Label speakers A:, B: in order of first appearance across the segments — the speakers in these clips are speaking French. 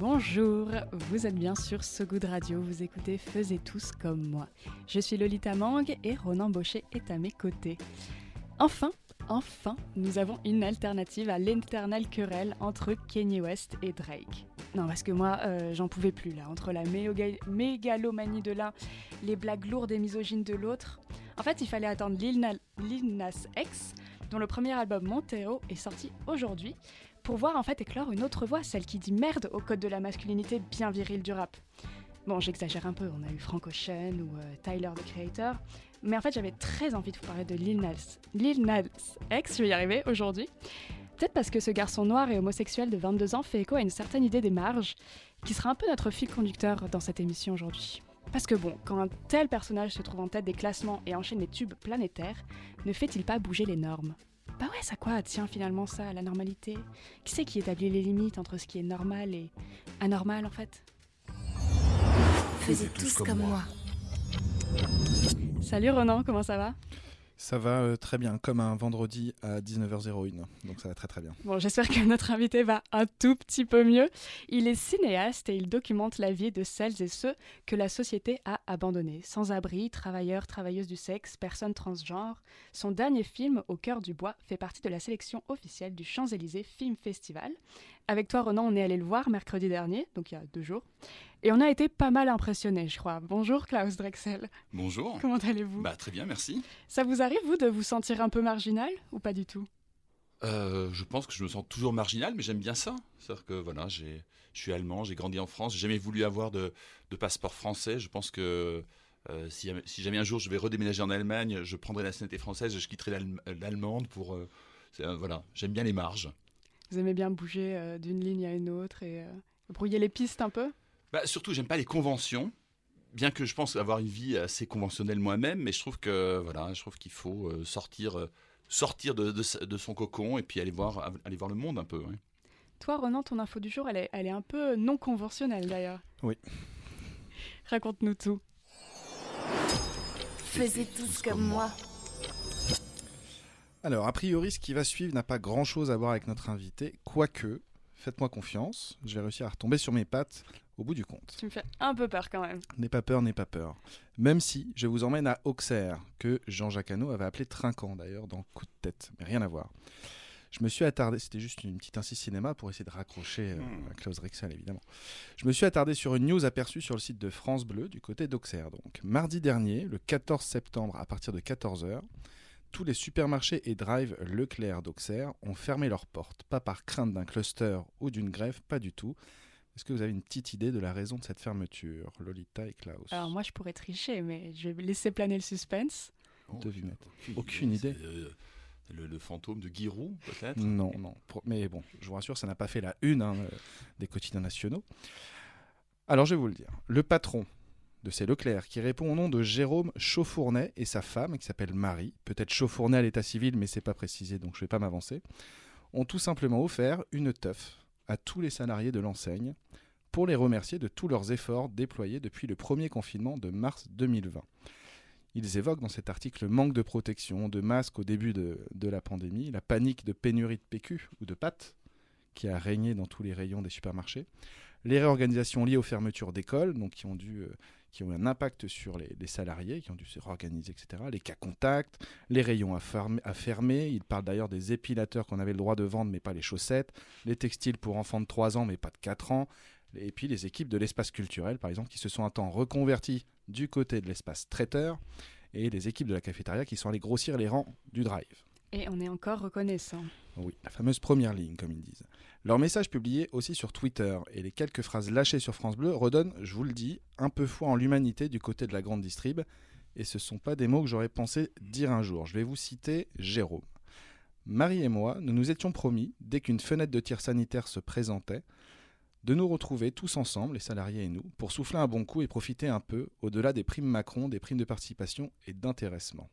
A: Bonjour, vous êtes bien sur So Good Radio, vous écoutez Faisez tous comme moi. Je suis Lolita Mang et Ronan Baucher est à mes côtés. Enfin, enfin, nous avons une alternative à l'éternelle querelle entre Kanye West et Drake. Non, parce que moi, euh, j'en pouvais plus là, entre la méga- mégalomanie de l'un, les blagues lourdes et misogynes de l'autre. En fait, il fallait attendre Lil Nas X, dont le premier album Montero est sorti aujourd'hui, pour voir en fait éclore une autre voix, celle qui dit merde au code de la masculinité bien viril du rap. Bon, j'exagère un peu, on a eu Frank Ocean ou euh, Tyler the Creator, mais en fait j'avais très envie de vous parler de Lil Nas, Lil Nas X, je vais y arriver aujourd'hui. Peut-être parce que ce garçon noir et homosexuel de 22 ans fait écho à une certaine idée des marges, qui sera un peu notre fil conducteur dans cette émission aujourd'hui. Parce que bon, quand un tel personnage se trouve en tête des classements et enchaîne les tubes planétaires, ne fait-il pas bouger les normes? Bah ouais, ça quoi tient finalement ça, la normalité. Qui c'est qui établit les limites entre ce qui est normal et anormal en fait?
B: Faisiez tous comme moi.
A: Salut Ronan, comment ça va?
C: Ça va euh, très bien, comme un vendredi à 19h01. Donc ça va très très bien.
A: Bon, j'espère que notre invité va un tout petit peu mieux. Il est cinéaste et il documente la vie de celles et ceux que la société a abandonnés. Sans-abri, travailleurs, travailleuses du sexe, personnes transgenres. Son dernier film, Au cœur du bois, fait partie de la sélection officielle du Champs-Élysées Film Festival. Avec toi, Ronan, on est allé le voir mercredi dernier, donc il y a deux jours. Et on a été pas mal impressionnés, je crois. Bonjour Klaus Drexel.
D: Bonjour.
A: Comment allez-vous?
D: Bah très bien, merci.
A: Ça vous arrive, vous, de vous sentir un peu marginal ou pas du tout?
D: Euh, je pense que je me sens toujours marginal, mais j'aime bien ça. C'est-à-dire que voilà, je suis allemand, j'ai grandi en France, j'ai jamais voulu avoir de, de passeport français. Je pense que euh, si, jamais- si jamais un jour je vais redéménager en Allemagne, je prendrai la nationalité française et je quitterai l'Allem- l'allemande pour. euh, voilà, j'aime bien les marges.
A: Vous aimez bien bouger euh, d'une ligne à une autre et euh, brouiller les pistes un peu?
D: Bah, surtout, j'aime pas les conventions. Bien que je pense avoir une vie assez conventionnelle moi-même, mais je trouve que voilà, je trouve qu'il faut euh, sortir, sortir de, de sa- de son cocon et puis aller voir, aller voir le monde un peu. ouais.
A: Toi, Ronan, ton info du jour, elle est, elle est un peu non conventionnelle d'ailleurs.
C: Oui.
A: Raconte-nous tout.
B: Faisiez tous comme moi.
C: Alors, a priori, ce qui va suivre n'a pas grand-chose à voir avec notre invité, quoique, faites-moi confiance, je vais réussir à retomber sur mes pattes au bout du compte.
A: Tu me fais un peu peur quand même.
C: N'aie pas peur, n'aie pas peur. Même si je vous emmène à Auxerre, que Jean-Jacques Hano avait appelé Trinquant d'ailleurs dans Coup de tête, mais rien à voir. Je me suis attardé, c'était juste une petite incise cinéma pour essayer de raccrocher euh, à Klaus Rexel évidemment. Je me suis attardé sur une news aperçue sur le site de France Bleu du côté d'Auxerre. Donc, mardi dernier, le 14 septembre à partir de 14h, tous les supermarchés et drive Leclerc d'Auxerre ont fermé leurs portes. Pas par crainte d'un cluster ou d'une grève, pas du tout. Est-ce que vous avez une petite idée de la raison de cette fermeture, Lolita et Klaus?
A: Alors moi, je pourrais tricher, mais je vais laisser planer le suspense.
C: Devinette. Aucune idée.
D: Euh, le, le fantôme de Giroud, peut-être?
C: Non, non. Mais bon, je vous rassure, ça n'a pas fait la une hein, euh, des quotidiens nationaux. Alors, je vais vous le dire. Le patron de ces Leclerc, qui répond au nom de Jérôme Chauffournet et sa femme, qui s'appelle Marie, peut-être Chauffournet à l'état civil, mais c'est pas précisé, donc je vais pas m'avancer, ont tout simplement offert une teuf à tous les salariés de l'enseigne pour les remercier de tous leurs efforts déployés depuis le premier confinement de mars 2020. Ils évoquent dans cet article le manque de protection, de masques au début de, la pandémie, la panique de pénurie de PQ ou de pâtes qui a régné dans tous les rayons des supermarchés, les réorganisations liées aux fermetures d'écoles, donc qui ont dû, euh, qui ont eu un impact sur les, salariés, qui ont dû se réorganiser, etc. Les cas contacts, les rayons à, fermer- à fermer. Il parle d'ailleurs des épilateurs qu'on avait le droit de vendre, mais pas les chaussettes, les textiles pour enfants de 3 ans, mais pas de 4 ans, et puis les équipes de l'espace culturel, par exemple, qui se sont un temps reconverties du côté de l'espace traiteur, et les équipes de la cafétéria qui sont allées grossir les rangs du drive.
A: Et on est encore reconnaissant.
C: Oui, la fameuse première ligne, comme ils disent. Leur message publié aussi sur Twitter et les quelques phrases lâchées sur France Bleu redonnent, je vous le dis, un peu foi en l'humanité du côté de la grande distrib. Et ce ne sont pas des mots que j'aurais pensé dire un jour. Je vais vous citer Jérôme. Marie et moi, nous nous étions promis, dès qu'une fenêtre de tir sanitaire se présentait, de nous retrouver tous ensemble, les salariés et nous, pour souffler un bon coup et profiter un peu, au-delà des primes Macron, des primes de participation et d'intéressement.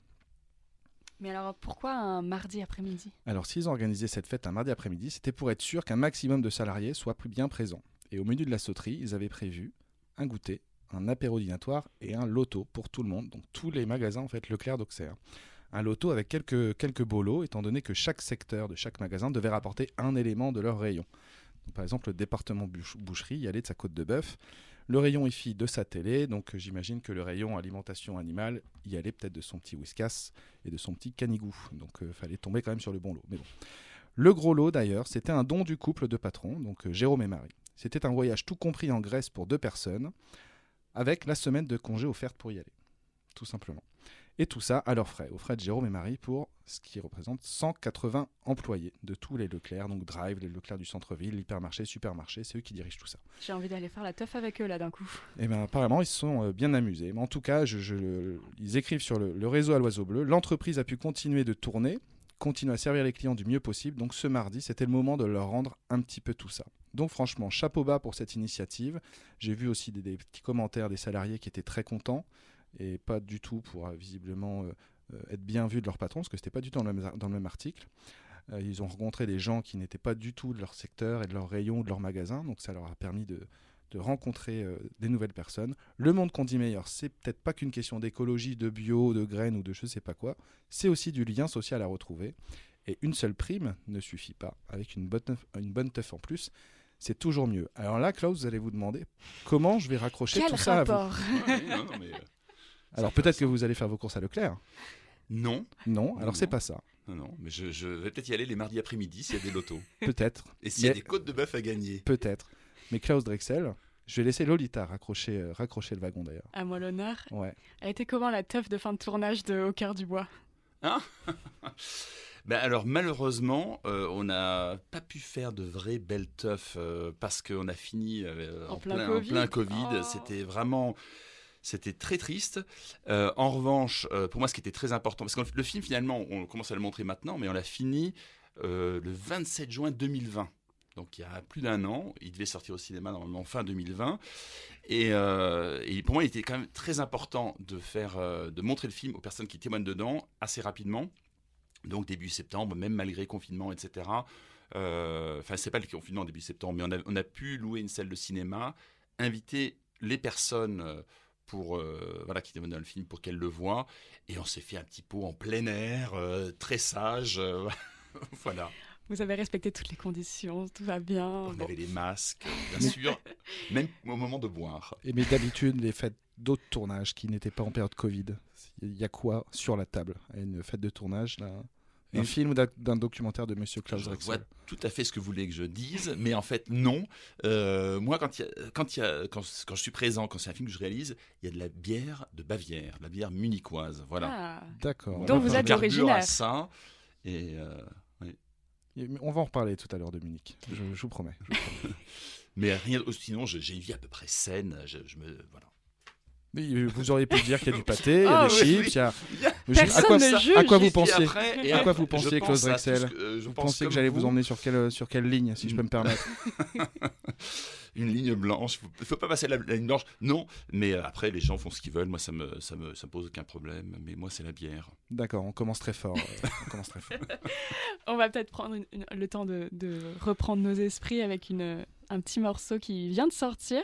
A: Mais alors pourquoi un mardi après-midi?
C: Alors s'ils ont organisé cette fête un mardi après-midi, c'était pour être sûr qu'un maximum de salariés soient plus bien présents. Et au menu de la sauterie, ils avaient prévu un goûter, un apéro dînatoire et un loto pour tout le monde, donc tous les magasins en fait Leclerc d'Auxerre. Un loto avec quelques, quelques lots, étant donné que chaque secteur de chaque magasin devait rapporter un élément de leur rayon. Par exemple, le département bouche- boucherie y allait de sa côte de bœuf, le rayon IFI de sa télé, donc euh, j'imagine que le rayon alimentation animale y allait peut-être de son petit whiskas et de son petit canigou. Donc il fallait tomber quand même sur le bon lot. Mais bon. Le gros lot d'ailleurs, c'était un don du couple de patrons, donc euh, Jérôme et Marie. C'était un voyage tout compris en Grèce pour deux personnes, avec la semaine de congé offerte pour y aller, tout simplement. Et tout ça à leurs frais, aux frais de Jérôme et Marie pour ce qui représente 180 employés de tous les Leclerc, donc Drive, les Leclerc du centre-ville, l'hypermarché, supermarché, c'est eux qui dirigent tout ça.
A: J'ai envie d'aller faire la teuf avec eux là d'un coup.
C: Et bien apparemment, ils se sont euh, bien amusés. Mais en tout cas, je- je- ils écrivent sur le, le réseau à l'oiseau bleu. L'entreprise a pu continuer de tourner, continuer à servir les clients du mieux possible. Donc ce mardi, c'était le moment de leur rendre un petit peu tout ça. Donc franchement, chapeau bas pour cette initiative. J'ai vu aussi des, des petits commentaires des salariés qui étaient très contents et pas du tout pour euh, visiblement euh, euh, être bien vus de leur patron, parce que c'était pas du tout dans le même, dans le même article. Euh, ils ont rencontré des gens qui n'étaient pas du tout de leur secteur et de leur rayon ou de leur magasin, donc ça leur a permis de, de rencontrer euh, des nouvelles personnes. Le monde qu'on dit meilleur, c'est peut-être pas qu'une question d'écologie, de bio, de graines ou de je sais pas quoi, c'est aussi du lien social à retrouver. Et une seule prime ne suffit pas. Avec une bonne, une bonne teuf en plus, c'est toujours mieux. Alors là, Klaus, vous allez vous demander comment je vais raccrocher
A: Quel
C: tout ça à vous. Alors peut-être que vous allez faire vos courses à Leclerc.
D: Non,
C: Non, alors c'est pas ça.
D: non, non, mais je, je vais peut-être y aller les mardis après-midi s'il y a des lotos.
C: Peut-être.
D: Et s'il y a
C: Mais-
D: des côtes de bœuf à gagner.
C: Peut-être. Mais Klaus Drexel, je vais laisser Lolita raccrocher, euh, raccrocher le wagon d'ailleurs.
A: À moi l'honneur.
C: Ouais.
A: Elle était comment la teuf de fin de tournage de Au cœur du bois?
D: Ben alors malheureusement, euh, on n'a pas pu faire de vraies belles teufs euh, parce qu'on a fini euh,
A: En
D: en,
A: plein
D: plein,
A: Covid.
D: en plein Covid.
A: Oh.
D: C'était vraiment, c'était très triste. Euh, en revanche, euh, pour moi, ce qui était très important, parce que le film finalement, on commence à le montrer maintenant, mais on l'a fini euh, le 27 juin 2020. Donc il y a plus d'un an, il devait sortir au cinéma normalement fin 2020. Et, euh, et pour moi, il était quand même très important de faire, de montrer le film aux personnes qui témoignent dedans assez rapidement. Donc début septembre, même malgré confinement, etc. Enfin, c'est pas le confinement début septembre, mais on a, on a pu louer une salle de cinéma, inviter les personnes pour euh, voilà qui dans le film pour qu'elles le voient, et on s'est fait un petit pot en plein air, euh, très sage. euh, voilà.
A: Vous avez respecté toutes les conditions, tout va bien.
D: On
A: Bon.
D: avait les masques, bien sûr, même au moment de boire.
C: Et mais d'habitude, les fêtes d'autres tournages qui n'étaient pas en période Covid, il y a quoi sur la table? À une fête de tournage là Un
D: Une-
C: film ou d'un- d'un documentaire de Monsieur Klaus
D: Je
C: Drexel
D: vois tout à fait ce que vous voulez que je dise, mais en fait non. Euh, moi, quand, il y a- quand, il y a- quand, quand je suis présent, quand c'est un film que je réalise, il y a de la bière de Bavière, de la bière munichoise. Voilà.
A: Ah.
C: D'accord.
D: On
A: Donc vous êtes originaire.
D: à ça. Et euh,
C: On va en reparler tout à l'heure de Munich, je, je vous promets. je vous promets.
D: mais rien. Sinon, je- j'ai une vie à peu près saine. Je, je me voilà.
C: Euh, vous auriez pu dire qu'il y a du pâté, il y a
A: Ah
C: des chips, il y a... Je- à
A: Personne
C: quoi,
A: ne
C: à quoi vous pensiez
D: après- et
C: À quoi vous pensiez, Klaus Drexel
D: ce que- euh, je
C: Vous pensiez que j'allais vous
D: vous.
C: emmener sur quelle, sur quelle ligne, si je peux me permettre
D: une ligne blanche. Il ne faut pas passer la, la ligne blanche. Non, mais euh, après, les gens font ce qu'ils veulent. Moi, ça me, ça me, ça me pose aucun problème. Mais moi, c'est la bière.
C: D'accord, on commence très fort. euh, on commence très fort.
A: On va peut-être prendre une- une- le temps de, de reprendre nos esprits avec une, un petit morceau qui vient de sortir.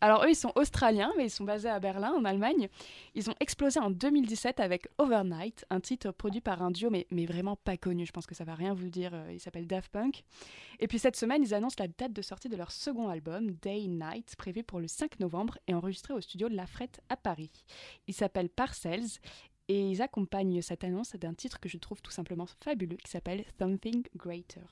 A: Alors eux, ils sont australiens, mais ils sont basés à Berlin, en Allemagne. Ils ont explosé en 2017 avec Overnight, un titre produit par un duo, mais, mais vraiment pas connu. Je pense que ça va rien vous dire. euh, Il s'appelle Daft Punk. Et puis cette semaine, ils annoncent la date de sortie de leur second album, Day Night, prévu pour le 5 novembre et enregistré au studio La Frette à Paris. Il s'appelle Parcells et ils accompagnent cette annonce d'un titre que je trouve tout simplement fabuleux qui s'appelle Something Greater.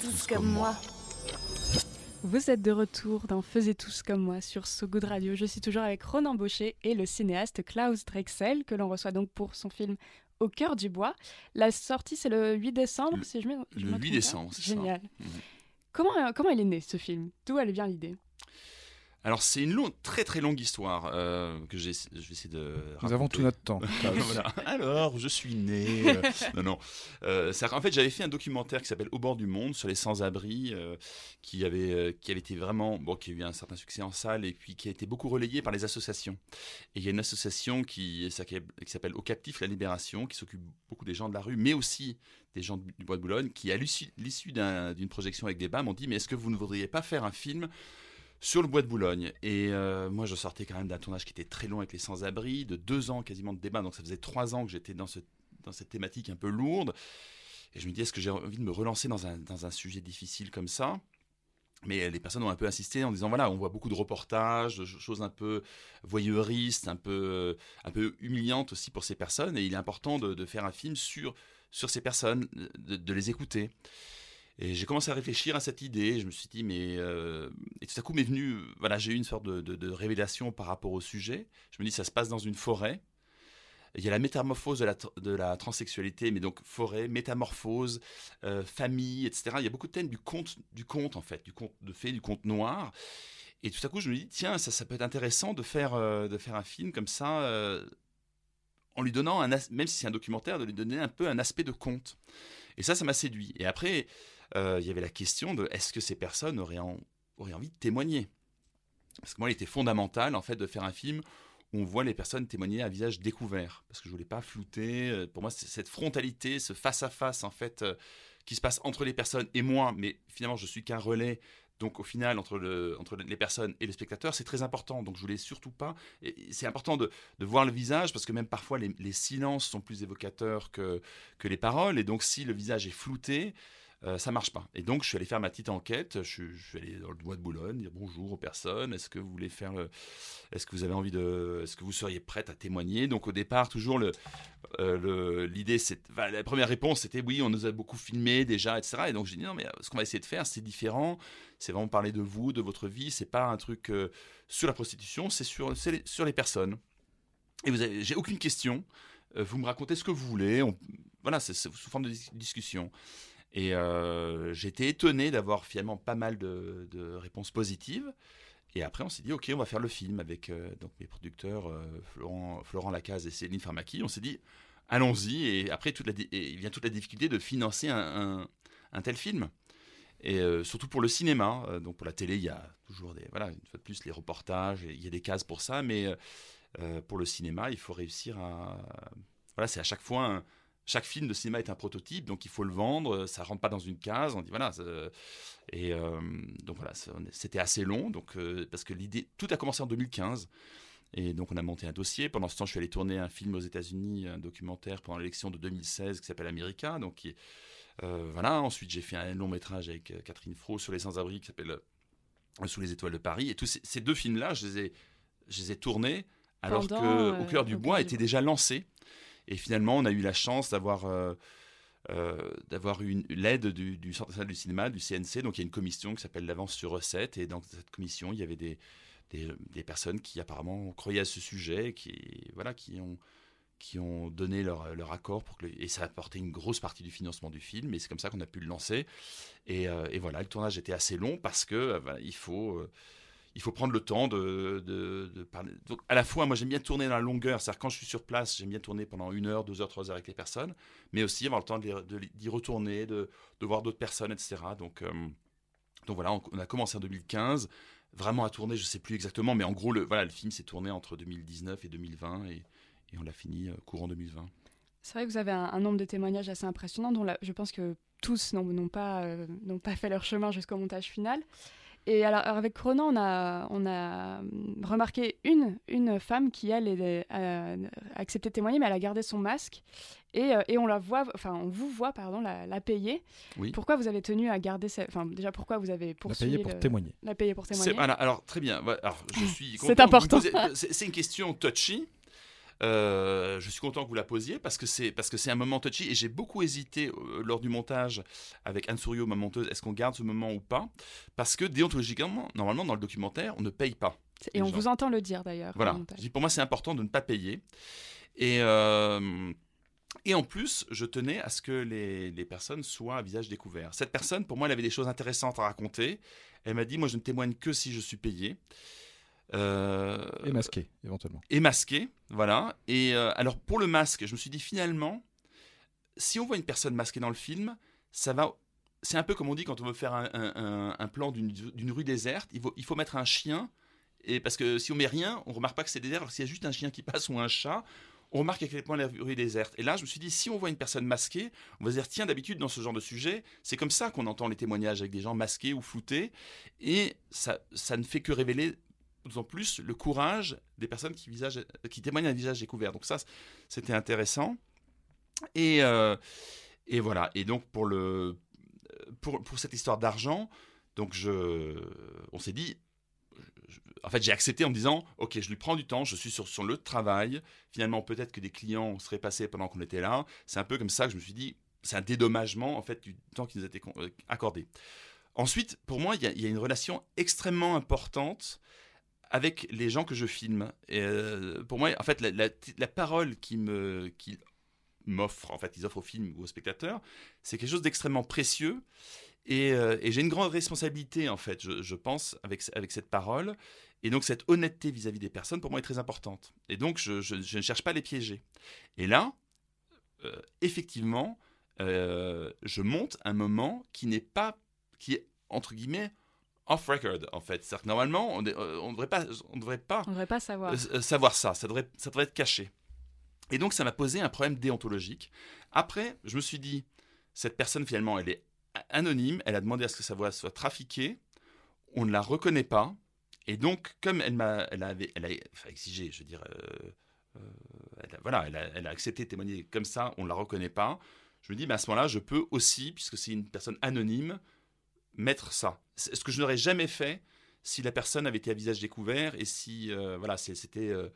B: Tous comme moi.
A: Vous êtes de retour dans Faisez tous comme moi sur So Good Radio. Je suis toujours avec Ronan Baucher et le cinéaste Klaus Drexel, que l'on reçoit donc pour son film Au cœur du bois. La sortie, c'est le 8 décembre,
D: Le-
A: si je me
D: le
A: me trompe
D: 8
A: pas.
D: décembre, c'est ça.
A: Génial.
D: Mhm.
A: Comment, euh, comment il est né ce film? D'où elle vient l'idée?
D: Alors c'est une longue, très très longue histoire euh, que j'ai- je vais essayer de.
C: Nous avons tout notre temps.
D: Voilà. Alors, je suis né. euh, non, non. Euh, en fait, j'avais fait un documentaire qui s'appelle Au bord du monde sur les sans-abri, qui avait qui avait été vraiment bon, qui a eu un certain succès en salle et puis qui a été beaucoup relayé par les associations. Et il y a une association qui, qui s'appelle Au captif la libération, qui s'occupe beaucoup des gens de la rue, mais aussi des gens du bois de Boulogne, qui à l'issue l'issue d'un- d'une projection avec des bas m'ont dit mais est-ce que vous ne voudriez pas faire un film sur le bois de Boulogne. Et euh, moi, je sortais quand même d'un tournage qui était très long avec les sans-abri, de deux ans quasiment de débat. Donc ça faisait trois ans que j'étais dans, ce, dans cette thématique un peu lourde. Et je me dis, est-ce que j'ai envie de me relancer dans un, dans un sujet difficile comme ça? Mais les personnes ont un peu insisté en disant voilà, on voit beaucoup de reportages, de choses un peu voyeuristes, un peu, un peu humiliantes aussi pour ces personnes, et il est important de, de faire un film sur, sur ces personnes, de les écouter. Et j'ai commencé à réfléchir à cette idée. Je me suis dit, mais. euh, et tout à coup m'est venu. Voilà, j'ai eu une sorte de, révélation par rapport au sujet. Je me dis, ça se passe dans une forêt. Il y a la métamorphose de la, de la transsexualité, mais donc forêt, métamorphose, euh, famille, etc. Il y a beaucoup de thèmes du conte, du conte en fait, du conte de fées, du conte noir. Et tout à coup, je me dis, tiens, ça, ça peut être intéressant de faire, euh, de faire un film comme ça, en lui donnant, un même si c'est un documentaire, de lui donner un peu un aspect de conte. Et ça, ça m'a séduit. Et après, euh, il y avait la question de est-ce que ces personnes auraient, en- auraient envie de témoigner? Parce que moi, il était fondamental, en fait, de faire un film où on voit les personnes témoigner à visage découvert. Parce que je voulais pas flouter. Euh, Pour moi, c'est cette frontalité, ce face-à-face, en fait, euh, qui se passe entre les personnes et moi, mais finalement, je suis qu'un relais. Donc, au final, entre, le, entre les personnes et les spectateurs, c'est très important. Donc, je voulais surtout pas. C'est important de, de voir le visage, parce que même parfois, les, les silences sont plus évocateurs que, que les paroles. Et donc, si le visage est flouté, euh, ça marche pas. Et donc, je suis allé faire ma petite enquête. Je, suis- allé dans le bois de Boulogne, dire bonjour aux personnes. Est-ce que vous voulez faire le. Est-ce que vous avez envie de. Est-ce que vous seriez prête à témoigner? Donc, au départ, toujours, le, euh, le- l'idée, c'est. enfin, la première réponse, c'était oui, on nous a beaucoup filmé déjà, etc. Et donc, j'ai dit non, mais euh, ce qu'on va essayer de faire, c'est différent. C'est vraiment parler de vous, de votre vie. C'est pas un truc euh, sur la prostitution, c'est sur, les- sur les personnes. Et vous avez, j'ai aucune question. Euh, vous me racontez ce que vous voulez. Voilà, c'est, sous forme de dis- discussion. Et euh, été étonné d'avoir finalement pas mal de, réponses positives. Et après, on s'est dit, OK, on va faire le film avec euh, donc mes producteurs euh, Florent, Florent Lacaze et Céline Farmaki. On s'est dit, allons-y. Et après, toute la, il vient toute la difficulté de financer un, un- tel film. Et euh, surtout pour le cinéma. Donc pour la télé, il y a toujours des. Voilà, une fois de plus, les reportages, il y a des cases pour ça. Mais pour le cinéma, il faut réussir à. Voilà, c'est à chaque fois chaque film de cinéma est un prototype, donc il faut le vendre. Ça rentre pas dans une case. On dit voilà. Et euh, donc voilà, c'était assez long, donc euh, parce que l'idée, tout a commencé en 2015. Et donc on a monté un dossier. Pendant ce temps, je suis allé tourner un film aux États-Unis, un documentaire pendant l'élection de 2016 qui s'appelle America. Donc qui euh, voilà. Ensuite, j'ai fait un long métrage avec Catherine Fro sur les sans-abri qui s'appelle Sous les étoiles de Paris. Et tous ces, ces deux films-là, je les ai, je les ai tournés alors
A: Pendant,
D: que Au cœur du bois était déjà lancé. Et finalement, on a eu la chance d'avoir euh, euh, d'avoir une- l'aide du, du Centre national du cinéma, du CNC. Donc il y a une commission qui s'appelle l'avance sur recette. Et dans cette commission, il y avait des, des, personnes qui apparemment croyaient à ce sujet, qui, voilà, qui, ont, qui ont donné leur, leur accord. Pour que et ça a apporté une grosse partie du financement du film. Et c'est comme ça qu'on a pu le lancer. Et, euh, voilà, le tournage était assez long parce que il faut. Il faut prendre le temps de, de- parler. Donc, à la fois, moi, j'aime bien tourner dans la longueur. C'est-à-dire, quand je suis sur place, j'aime bien tourner pendant une heure, deux heures, trois heures avec les personnes, mais aussi avoir le temps d'y retourner, de, voir d'autres personnes, etc. Donc, euh, donc voilà, on, a commencé en 2015, vraiment à tourner, je sais plus exactement, mais en gros, le, voilà, le film s'est tourné entre 2019 et 2020, et, on l'a fini euh, courant 2020.
A: C'est vrai que vous avez un, nombre de témoignages assez impressionnant, dont je pense que tous n'ont pas, euh, n'ont pas fait leur chemin jusqu'au montage final. Et alors, avec Ronan, on a, on a hum, remarqué une, une femme qui, elle, est- a, a accepté de témoigner, mais elle a gardé son masque. Et, euh, et on la voit, enfin, on vous voit, pardon, la, la payer.
D: Oui.
A: Pourquoi vous avez tenu à garder cette... Enfin, déjà, pourquoi vous avez
C: La
A: poursuivi
C: payer pour
A: le-
C: témoigner.
A: La payer pour témoigner
D: voilà, alors très bien. Alors, je suis
A: C'est important.
D: c'est une question touchy. Euh, je suis content que vous la posiez parce que c'est parce que c'est un moment touchy et j'ai beaucoup hésité euh, lors du montage avec Anne Souriau, ma monteuse. Est-ce qu'on garde ce moment ou pas? Parce que déontologiquement, normalement, dans le documentaire, on ne paye pas.
A: Et on
D: gens.
A: vous entend le dire, d'ailleurs.
D: Voilà.
A: montage.
D: Je dis, pour moi, c'est important de ne pas payer. Et, euh, et en plus, je tenais à ce que les, les personnes soient à visage découvert. Cette personne, pour moi, elle avait des choses intéressantes à raconter. Elle m'a dit, moi, je ne témoigne que si je suis payé. Euh,
C: Et masqué, éventuellement.
D: et masqué, voilà. Et euh, alors pour le masque, je me suis dit finalement, si on voit une personne masquée dans le film, ça va. C'est un peu comme on dit quand on veut faire un, un- un- un plan d'une d'une rue déserte, il faut, il faut mettre un chien. Et parce que si on met rien, on remarque pas que c'est désert. Alors s'il y a juste un chien qui passe ou un chat, on remarque à quel point la rue est déserte. Et là, je me suis dit, si on voit une personne masquée, on va se dire, tiens, d'habitude, dans ce genre de sujet, c'est comme ça qu'on entend les témoignages avec des gens masqués ou floutés. Et ça, ça ne fait que révéler d'autant plus le courage des personnes qui, visage, témoignent à visage découvert. Donc ça, c'était intéressant. Et, euh, et voilà. Et donc pour, le, pour, pour cette histoire d'argent, donc je, on s'est dit, en fait j'ai accepté en me disant, ok, je lui prends du temps, je suis sur lieu de travail. Finalement, peut-être que des clients seraient passés pendant qu'on était là. C'est un peu comme ça que je me suis dit, c'est un dédommagement en fait du temps qui nous a été euh, accordé. Ensuite, pour moi, il y, il y a une relation extrêmement importante avec les gens que je filme. Euh, pour moi, en fait, la, parole qui me, qui m'offre, en fait, ils offrent au film ou au spectateur, c'est quelque chose d'extrêmement précieux. Et, euh, j'ai une grande responsabilité, en fait, je, pense, avec, avec cette parole. Et donc, cette honnêteté vis-à-vis des personnes, pour moi, est très importante. Et donc, je, ne cherche pas à les piéger. Et là, euh, effectivement, je monte un moment qui n'est pas, qui est, entre guillemets, off record, en fait. C'est-à-dire que normalement, on ne devrait pas, on devrait pas
A: On devrait pas savoir.
D: euh, euh, savoir ça. Ça devrait, ça devrait être caché. Et donc, ça m'a posé un problème déontologique. Après, je me suis dit, cette personne, finalement, elle est anonyme. Elle a demandé à ce que sa voix soit trafiquée. On ne la reconnaît pas. Et donc, comme elle m'a, elle avait, elle a enfin, exigé, je veux dire, euh, euh, elle a- voilà, elle a, elle a accepté de témoigner comme ça, on ne la reconnaît pas. Je me dis, mais à ce moment-là, je peux aussi, puisque c'est une personne anonyme, mettre ça. Ce que je n'aurais jamais fait si la personne avait été à visage découvert et si, euh, voilà, c'était, euh,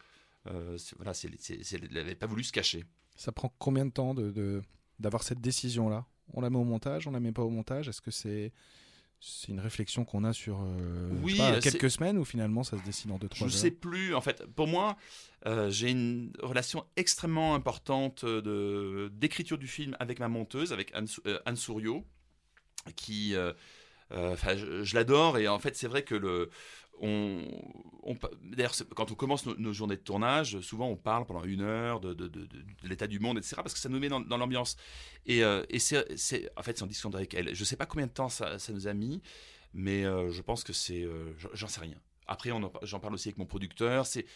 D: euh, voilà, elle n'avait pas voulu se cacher.
C: Ça prend combien de temps de, d'avoir cette décision-là? On la met au montage, on la met pas au montage? Est-ce que c'est c'est une réflexion qu'on a sur euh, je
D: Oui,
C: pas, quelques semaines ou finalement ça se décide en deux
D: Je
C: trois
D: ne
C: heures?
D: sais plus, en fait, pour moi, j'ai une relation extrêmement importante de, d'écriture du film avec ma monteuse, avec Anne, Anne Souriau, qui, enfin, je, l'adore, et en fait, c'est vrai que le, on, on d'ailleurs, quand on commence nos, journées de tournage, souvent on parle pendant une heure de, de- l'état du monde, etc., parce que ça nous met dans, dans l'ambiance. Et, euh, et c'est, en fait, c'est en discussion avec elle. Je ne sais pas combien de temps ça, ça nous a mis, mais euh, je pense que c'est, euh, j'en- sais rien. Après, j'en parle aussi avec mon producteur. C'est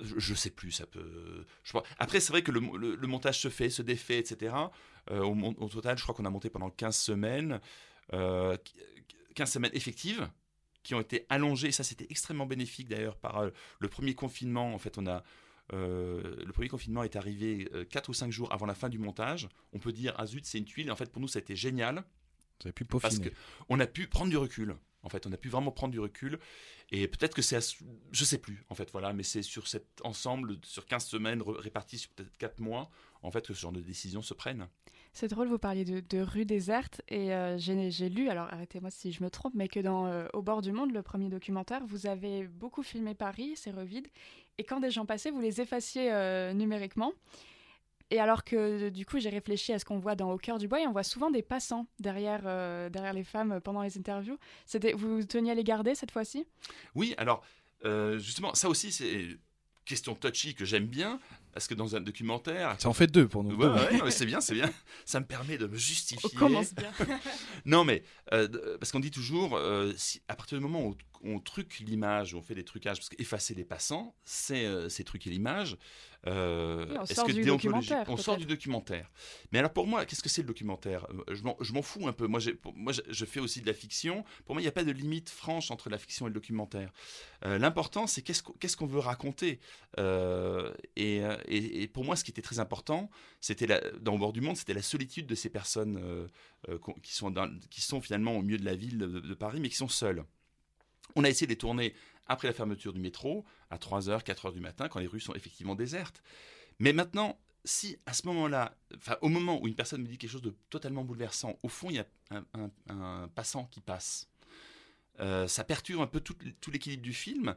D: je, je sais plus, ça peut. Après, c'est vrai que le, le- montage se fait, se défait, etc. Euh, au total, je crois qu'on a monté pendant 15 semaines, euh, 15 semaines effectives, qui ont été allongées. Et ça, c'était extrêmement bénéfique d'ailleurs par euh, le premier confinement. En fait, on a. euh, le premier confinement est arrivé 4 ou 5 jours avant la fin du montage. On peut dire, ah zut, c'est une tuile. Et en fait, pour nous, ça a été génial
C: Vous avez pu
D: parce
C: peaufiner.
D: que on a pu prendre du recul. En fait, on a pu vraiment prendre du recul. Et peut-être que c'est, je sais plus, en fait, voilà, mais c'est sur cet ensemble, sur 15 semaines réparties sur peut-être 4 mois, en fait, que ce genre de décisions se prennent.
A: C'est drôle, vous parliez de, de rue déserte et euh, j'ai lu, alors arrêtez-moi si je me trompe, mais que dans euh, Au bord du monde, le premier documentaire, vous avez beaucoup filmé Paris, c'est revide, et quand des gens passaient, vous les effaciez euh, numériquement. Et alors que du coup, j'ai réfléchi à ce qu'on voit dans Au cœur du bois, et on voit souvent des passants derrière, derrière les femmes pendant les interviews. Vous teniez à les garder cette fois-ci?
D: Oui, alors, justement, ça aussi, c'est question touchy que j'aime bien, parce que dans un documentaire.
C: Ça en fait deux pour nous.
D: Ouais,
C: deux.
D: ouais, non, mais c'est bien, c'est bien. Ça me permet de me
A: On
D: justifier.
A: commence bien.
D: Non, mais euh, parce qu'on dit toujours, euh, si, à partir du moment où on truque l'image, on fait des trucages, parce qu'effacer les passants, c'est euh, c'est truquer l'image. Euh,
A: Oui, on sort
D: que
A: du documentaire,
D: On sort du documentaire. Mais alors pour moi, qu'est-ce que c'est le documentaire? Euh, Je m'en- fous un peu. Moi, j'ai- pour- moi, je, fais aussi de la fiction. Pour moi, il n'y a pas de limite franche entre la fiction et le documentaire. Euh, L'important, c'est qu'est-ce qu'on veut raconter? Et, et- et pour moi, ce qui était très important, c'était dans Au bord du monde, c'était la solitude de ces personnes qui, sont dans- qui sont finalement au milieu de la ville de, de Paris, mais qui sont seules. On a essayé de les tourner après la fermeture du métro, à 3h, 4h du matin, quand les rues sont effectivement désertes. Mais maintenant, si à ce moment-là, enfin au moment où une personne me dit quelque chose de totalement bouleversant, au fond, il y a un, passant qui passe. Euh, ça perturbe un peu tout, l'équilibre du film.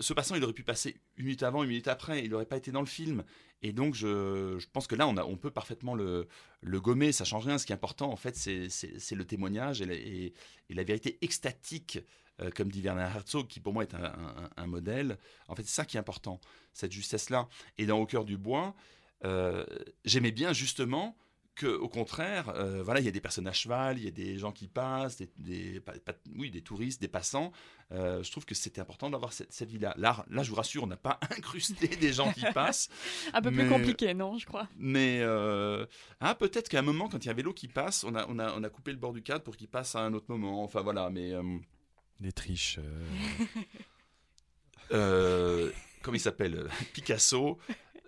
D: Ce passant, il aurait pu passer une minute avant, une minute après, il n'aurait pas été dans le film. Et donc, je, pense que là, on, peut parfaitement le, gommer, ça change rien. Ce qui est important, en fait, c'est- le témoignage et la vérité extatique, euh, comme dit Werner Herzog, qui pour moi est un, un- un modèle. En fait, c'est ça qui est important, cette justesse-là. Et dans Au cœur du bois, euh, j'aimais bien justement que, au contraire, euh, voilà, il y a des personnes à cheval, il y a des gens qui passent, des, des- pas- pas- oui, des touristes, des passants. Euh, je trouve que c'était important d'avoir cette, cette vie-là. Là, là, je vous rassure, on n'a pas incrusté des gens qui passent.
A: Un peu plus compliqué, non, je crois.
D: Mais euh, ah, peut-être qu'à un moment, quand il y avait l'eau qui passe, on a, on, a, on a coupé le bord du cadre pour qu'il passe à un autre moment. Enfin voilà, mais
C: Des triches. euh,
D: euh, comment il s'appelle euh, Picasso,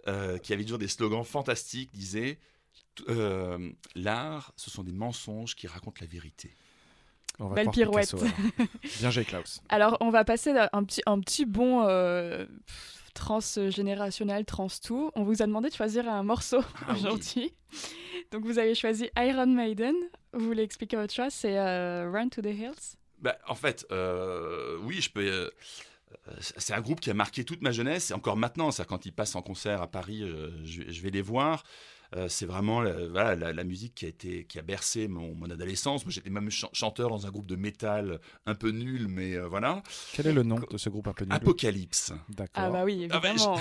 D: euh, qui avait toujours des slogans fantastiques, disait euh, L'art, ce sont des mensonges qui racontent la vérité.
C: on va
A: Belle pirouette.
C: Picasso. Bien joué, Klaus.
A: Alors, on va passer d'un- un petit, un petit bon euh, transgénérationnel, trans tout. On vous a demandé de choisir un morceau
D: Ah oui.
A: aujourd'hui. Donc, vous avez choisi Iron Maiden. Vous voulez expliquer votre choix C'est euh, Run to the Hills.
D: Bah, en fait, euh, oui, je peux. euh, c'est un groupe qui a marqué toute ma jeunesse, et encore maintenant, ça, quand ils passent en concert à Paris, euh, je vais les voir. Euh, c'est vraiment la, voilà, la, la musique qui a, été, qui a bercé mon, mon adolescence. Moi, j'étais même chan- chanteur dans un groupe de métal un peu nul, mais euh, voilà.
C: Quel est le nom de ce groupe un peu nul?
D: Apocalypse.
C: D'accord.
A: Ah, bah oui,
D: Ah bah,
A: évidemment.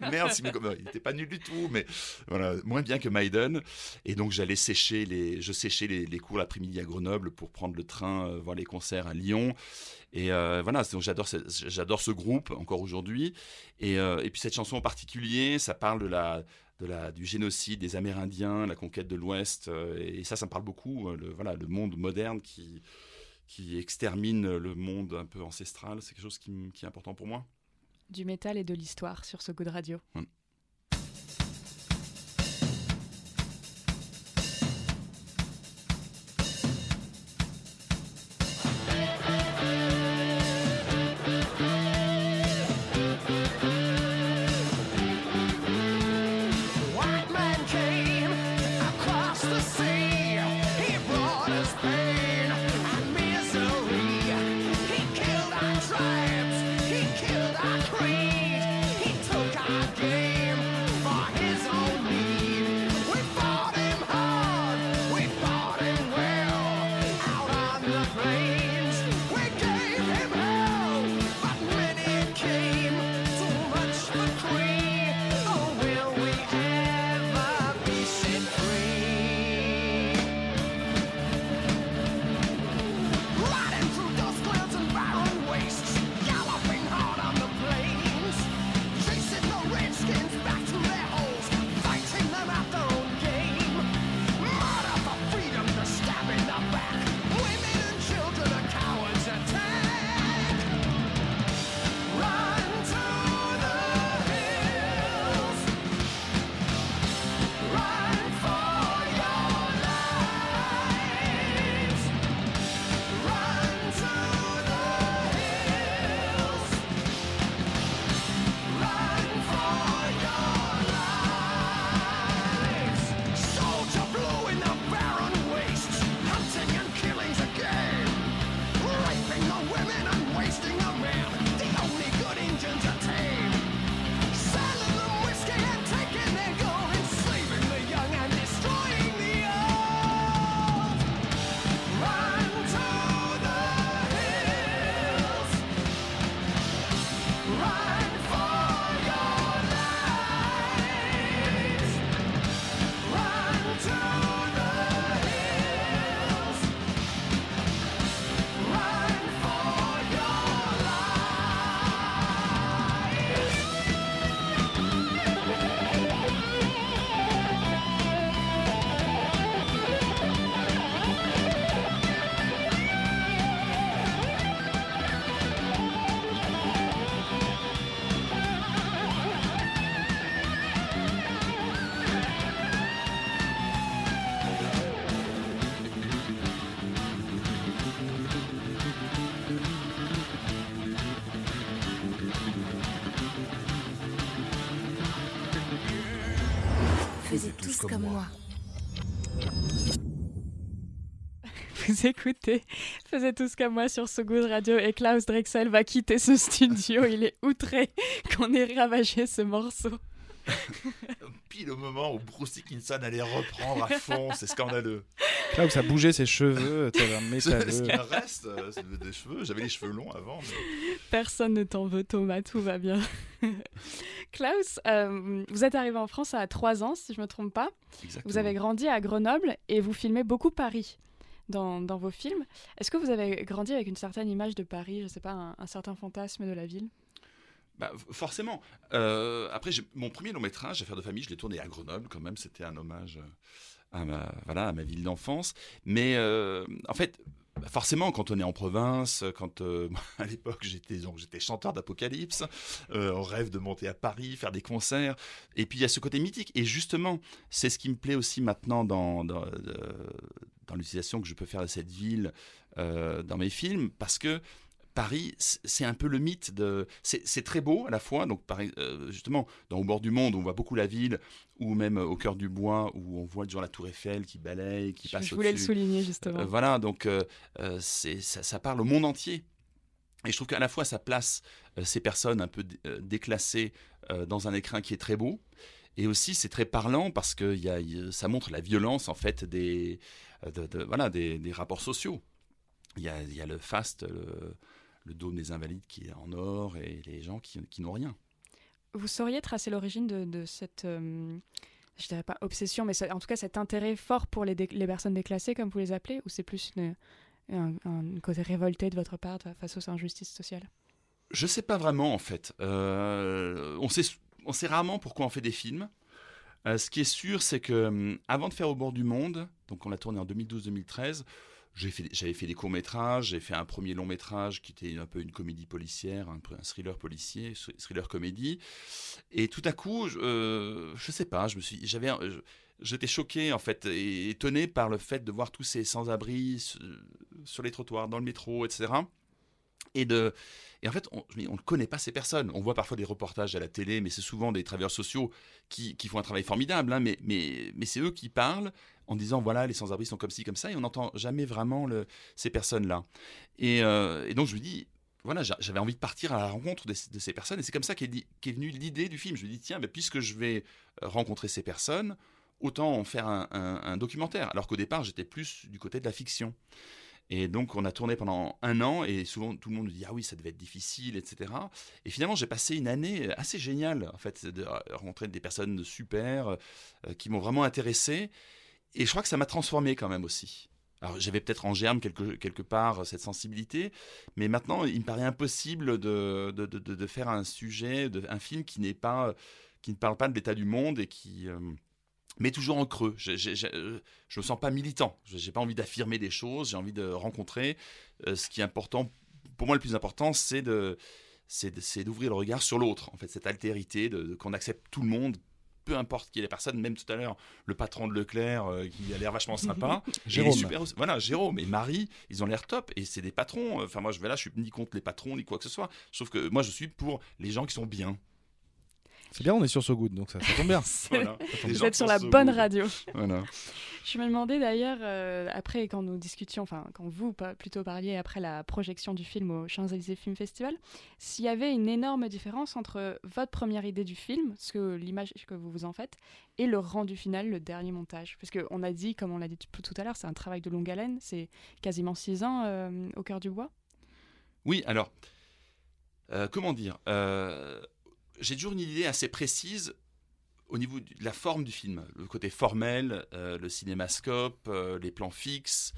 D: Merde, si, mais comme- il n'était pas nul du tout, mais voilà, moins bien que Maiden. Et donc j'allais sécher les, je séchais les, les cours l'après-midi à Grenoble pour prendre le train euh, voir les concerts à Lyon. Et euh, voilà, donc j'adore, ce- j'adore ce groupe encore aujourd'hui. Et, euh, et puis cette chanson en particulier, ça parle de la, de la, du génocide des Amérindiens, la conquête de l'Ouest. euh, et ça, ça me parle beaucoup. euh, Le, voilà, le monde moderne qui qui extermine le monde un peu ancestral, c'est quelque chose qui, qui est important pour moi.
A: Du métal et de l'histoire sur ce goût de radio.
E: White
A: Vous écoutez Faisez tous comme moi sur So Good Radio et Klaus Drexel va quitter ce studio. Il est outré qu'on ait ravagé ce morceau.
D: Pile au moment où Bruce Dickinson allait reprendre à fond, c'est scandaleux.
C: Klaus a bougé ses cheveux, tel un
D: Ce ce
C: métalleux.
D: me reste, euh, des cheveux. J'avais les cheveux longs avant. mais-
A: Personne ne t'en veut, Thomas, tout va bien. Klaus, euh, vous êtes arrivé en France à 3 ans, si je ne me trompe pas.
D: Exactement.
A: Vous avez grandi à Grenoble et vous filmez beaucoup Paris dans, vos films. Est-ce que vous avez grandi avec une certaine image de Paris, je ne sais pas, un, certain fantasme de la ville?
D: Bah, forcément. Euh, après, mon premier long métrage, Affaire de famille, je l'ai tourné à Grenoble quand même. C'était un hommage euh, à ma, ville d'enfance. Mais euh, en fait, forcément, quand on est en province, quand à l'époque j'étais chanteur d'Apocalypse, on rêve de monter à Paris, faire des concerts. Et puis il y a ce côté mythique. Et justement, c'est ce qui me plaît aussi maintenant dans dans l'utilisation que je peux faire de cette ville euh, dans mes films, parce que Paris, c'est un peu le mythe de. C'est très beau à la fois. Donc, Paris, euh, justement, dans Au bord du monde, on voit beaucoup la ville, ou même euh, au cœur du bois, où on voit toujours la Tour Eiffel qui balaye, qui
A: Je,
D: passe
A: je voulais le souligner justement.
D: Euh, voilà, donc euh, ça, ça parle au monde entier. Et je trouve qu'à la fois ça place ces personnes un peu dé- déclassées dans un écrin qui est très beau, et aussi c'est très parlant parce que y a- y ça montre la violence en fait des, de- de- voilà, des, des rapports sociaux. Il y a, il y a le faste, le, le dôme des invalides qui est en or, et les gens qui, qui n'ont rien.
A: Vous sauriez tracer l'origine de, de cette, euh, je dirais pas obsession, mais ça- en tout cas cet intérêt fort pour les, personnes déclassées, comme vous les appelez, ou c'est plus une- un, un côté révolté de votre part face aux injustices sociales?
D: Je sais pas vraiment en fait. Euh, on, sait, on sait rarement pourquoi on fait des films. Euh, ce qui est sûr, c'est que hum, avant de faire Au bord du monde, donc on l'a tourné en 2012-2013, j'ai fait- j'avais fait des courts métrages, j'ai fait un premier long métrage qui était un peu une comédie policière, un, thriller policier, thr- thriller comédie. Et tout à coup, je, euh, je sais pas, j'étais choqué en fait et étonné par le fait de voir tous ces sans-abri sur les trottoirs, dans le métro, etc. Et de, et en fait, on ne connaît pas ces personnes. On voit parfois des reportages à la télé, mais c'est souvent des travailleurs sociaux qui, font un travail formidable. hein, mais mais, mais c'est eux qui parlent en disant voilà, les sans-abri sont comme ci, comme ça, et on n'entend jamais vraiment ces personnes-là. Et, euh, et donc je me dis, voilà, j'a- j'avais envie de partir à la rencontre de, ces personnes, et c'est comme ça qu'est qu'est venue l'idée du film. Je me dis, tiens, ben, puisque je vais euh, rencontrer ces personnes, autant en faire un documentaire. Alors qu'au départ, j'étais plus du côté de la fiction. Et donc, on a tourné pendant un an, et souvent tout le monde me dit Ah oui, ça devait être difficile, etc. Et finalement, j'ai passé une année assez géniale, en fait, de rencontrer des personnes super, euh, qui m'ont vraiment intéressé. Et je crois que ça m'a transformé quand même aussi. Alors, j'avais peut-être en germe quelque, quelque part cette sensibilité, mais maintenant, il me paraît impossible de, de, de- faire un sujet, un film qui pas, qui ne parle pas de l'état du monde et qui, euh, mais toujours en creux. Je ne me sens pas militant. Je n'ai pas envie d'affirmer des choses. J'ai envie de rencontrer. Euh, ce qui est important, pour moi, le plus important, c'est de, c'est d'ouvrir le regard sur l'autre. En fait, cette altérité, de, de- qu'on accepte tout le monde, peu importe qui est la personne. Même tout à l'heure, le patron de Leclerc, euh, qui a l'air vachement sympa.
C: Jérôme.
D: super. Voilà, Jérôme et Marie, ils ont l'air top. Et c'est des patrons. Enfin, moi, je vais là, je suis ni contre les patrons, ni quoi que ce soit. Trouve que moi, je suis pour les gens qui sont bien.
C: C'est bien, on est sur So Good, donc ça, ça tombe bien.
D: Voilà.
A: Vous êtes sur la
D: so
A: bonne
D: good.
A: radio.
D: Voilà.
A: Je me demandais d'ailleurs, euh, après, quand nous discutions, enfin, quand vous plutôt parliez après la projection du film au Champs-Élysées Film Festival, s'il y avait une énorme différence entre votre première idée du film, ce que l'image que vous vous en faites, et le rendu final, le dernier montage? Parce qu'on a dit, comme on l'a dit tout tout à l'heure, c'est un travail de longue haleine, c'est quasiment six ans euh, au cœur du bois.
D: Oui, alors, euh, comment dire euh, J'ai toujours une idée assez précise au niveau de la forme du film, le côté formel, euh, le cinémascope, euh, les plans fixes.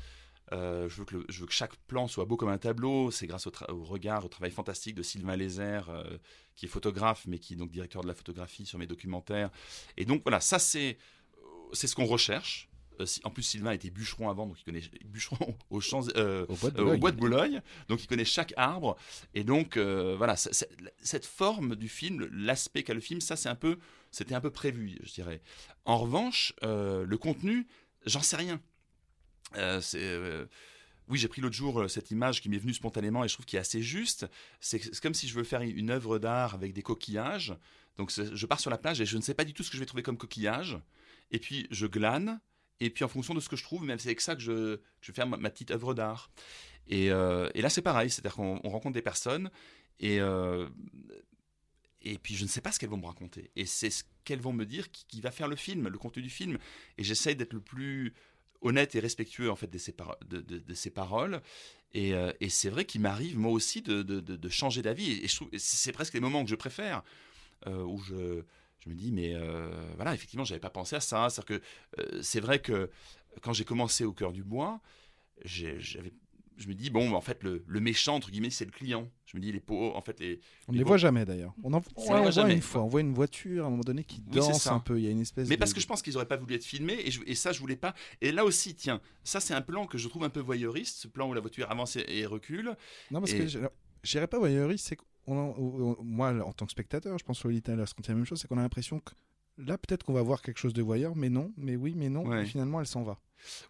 D: Euh, je, veux que chaque plan soit beau comme un tableau. C'est grâce au, regard, au travail fantastique de Sylvain Lézère, qui est photographe, mais qui est donc directeur de la photographie sur mes documentaires. Et donc voilà, ça c'est ce qu'on recherche. Euh, en plus, Sylvain était bûcheron avant, donc il connaît bûcheron aux champs, euh,
C: Au bois de
D: euh, au
C: Boulogne.
D: bois de Boulogne, donc il connaît chaque arbre, et donc euh, voilà, cette forme du film, l'aspect qu'a le film, ça c'est un peu, c'était un peu prévu, je dirais. En revanche, euh, le contenu, j'en sais rien. Euh, c'est, euh, oui, j'ai pris l'autre jour euh, cette image qui m'est venue spontanément et je trouve qu'il est assez juste. C'est comme si je veux faire une œuvre d'art avec des coquillages. Donc je pars sur la plage et je ne sais pas du tout ce que je vais trouver comme coquillage. et puis je glane, et puis en fonction de ce que je trouve, même c'est avec ça que je, que je fais ma, petite œuvre d'art. Et, euh, et là, c'est pareil, c'est-à-dire qu'on on rencontre des personnes, et, euh, et puis je ne sais pas ce qu'elles vont me raconter. Et c'est ce qu'elles vont me dire qui, va faire le film, le contenu du film. Et j'essaye d'être le plus honnête et respectueux en fait de ces, paroles. Et, euh, et c'est vrai qu'il m'arrive moi aussi de, changer d'avis. Et, et c'est presque les moments que je préfère où je, je me dis mais euh, voilà effectivement j'avais pas pensé à ça. C'est-à-dire que euh, c'est vrai que quand j'ai commencé au cœur du bois, j'avais je me dis bon en fait le, le méchant entre guillemets c'est le client. Je me dis les pauvres en fait les
C: On ne
D: les
C: voit jamais d'ailleurs. On en
D: On les voit jamais.
C: une fois. On voit une voiture à un moment donné qui
D: Oui, c'est
C: danse un peu. Il y a une espèce
D: Mais
C: de-
D: parce que je pense qu'ils auraient pas voulu être filmés et, je- et ça je voulais pas. Et là aussi tiens ça c'est un plan que je trouve un peu voyeuriste ce plan où la voiture avance et, recule.
C: Non, parce
D: Et-
C: que j'irais pas voyeuriste, c'est on- on- moi, en tant que spectateur, je pense que Lolita elle a ressenti la même chose, c'est qu'on a l'impression que là, peut-être qu'on va voir quelque chose de voyeur, mais non, mais oui, mais non,
D: Ouais.
C: et finalement, elle s'en va.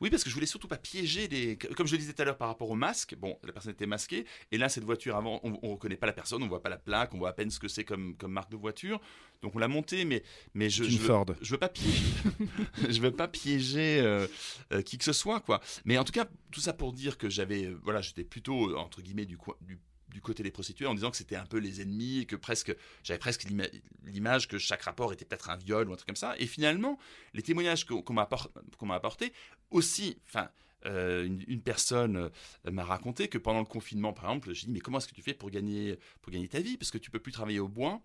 D: Oui, parce que je voulais surtout pas piéger les. Comme je le disais tout à l'heure par rapport au masque, bon, la personne était masquée, et là, cette voiture avant, on, on reconnaît pas la personne, on voit pas la plaque, on voit à peine ce que c'est comme, comme marque de voiture. Donc on l'a montée, mais, mais je, je,
C: une
D: veux,
C: Ford.
D: je veux pas piéger, je veux pas piéger euh, euh, qui que ce soit, quoi. Mais en tout cas, tout ça pour dire que j'avais, euh, voilà, j'étais plutôt, entre guillemets, du, coin- du, du côté des prostituées en disant que c'était un peu les ennemis et que presque, j'avais presque l'ima- l'image que chaque rapport était peut-être un viol ou un truc comme ça. Et finalement, les témoignages qu'on m'a apportés, aussi, enfin, euh, une, une personne euh, m'a raconté que pendant le confinement, par exemple, j'ai dit mais comment est-ce que tu fais pour gagner pour gagner ta vie? Parce que tu peux plus travailler au bois.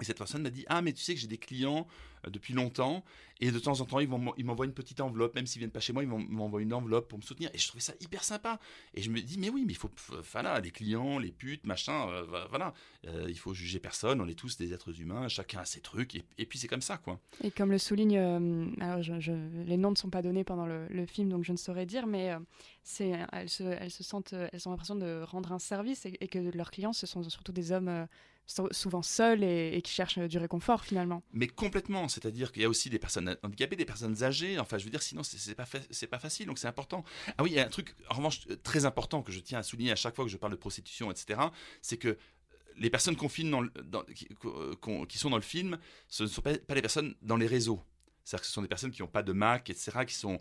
D: Et cette personne m'a dit ah mais tu sais que j'ai des clients euh, depuis longtemps et de temps en temps ils m'envoient une petite enveloppe même s'ils viennent pas chez moi ils m'envoient une enveloppe pour me soutenir et je trouvais ça hyper sympa. Et je me dis mais oui mais il faut voilà les clients les putes machin euh, voilà. Euh, il faut juger personne on est tous des êtres humains chacun a ses trucs et, et puis c'est comme ça quoi
A: Et comme le souligne, euh, alors les noms ne sont pas donnés pendant le, film, donc je ne saurais dire, mais c'est, elles, se, elles se sentent, elles ont l'impression de rendre un service et, que leurs clients, ce sont surtout des hommes souvent seuls et, et qui cherchent euh, du réconfort finalement.
D: Mais complètement, c'est-à-dire qu'il y a aussi des personnes handicapées, des personnes âgées. Enfin, je veux dire, sinon c'est pas fa- pas facile, donc c'est important. Ah oui, il y a un truc en revanche euh, très important que je tiens à souligner à chaque fois que je parle de prostitution, etc. C'est que les personnes qu'on filme dans le- dans- qui, sont dans le film, ce ne sont pas, pas les personnes dans les réseaux. C'est-à-dire que ce sont des personnes qui n'ont pas de Mac, etc., qui sont